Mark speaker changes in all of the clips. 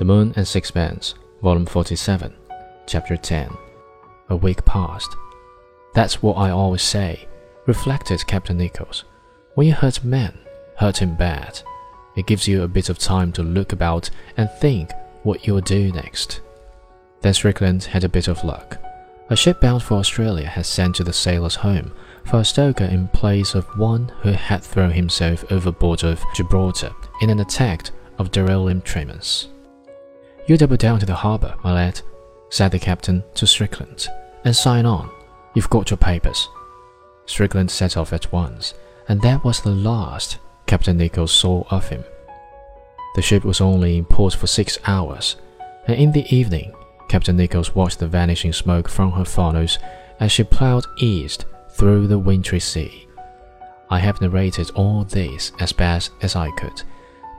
Speaker 1: The Moon and Sixpence, Volume 47, Chapter 10. A week passed. That's what I always say, reflected Captain Nichols. When you hurt a man, hurt him bad. It gives you a bit of time to look about and think what you'll do next. Then Strickland had a bit of luck. A ship bound for Australia had sent to the sailors' home for a stoker in place of one who had thrown himself overboard of Gibraltar in an attack of delirium tremens. You double down to the harbour, my lad, said the captain to Strickland, and sign on. You've got your papers. Strickland set off at once, and that was the last Captain Nichols saw of him. The ship was only in port for six hours, and in the evening, Captain Nichols watched the vanishing smoke from her funnels as she ploughed east through the wintry sea. I have narrated all this as best as I could,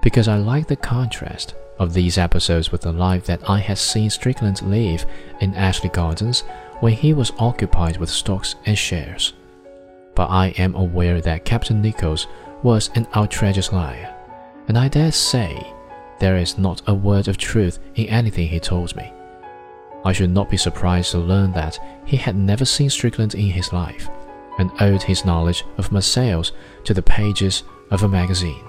Speaker 1: because I like the contrast of these episodes with the life that I had seen Strickland live in Ashley Gardens when he was occupied with stocks and shares. But I am aware that Captain Nichols was an outrageous liar, and I dare say there is not a word of truth in anything he told me. I should not be surprised to learn that he had never seen Strickland in his life, and owed his knowledge of Marseilles to the pages of a magazine.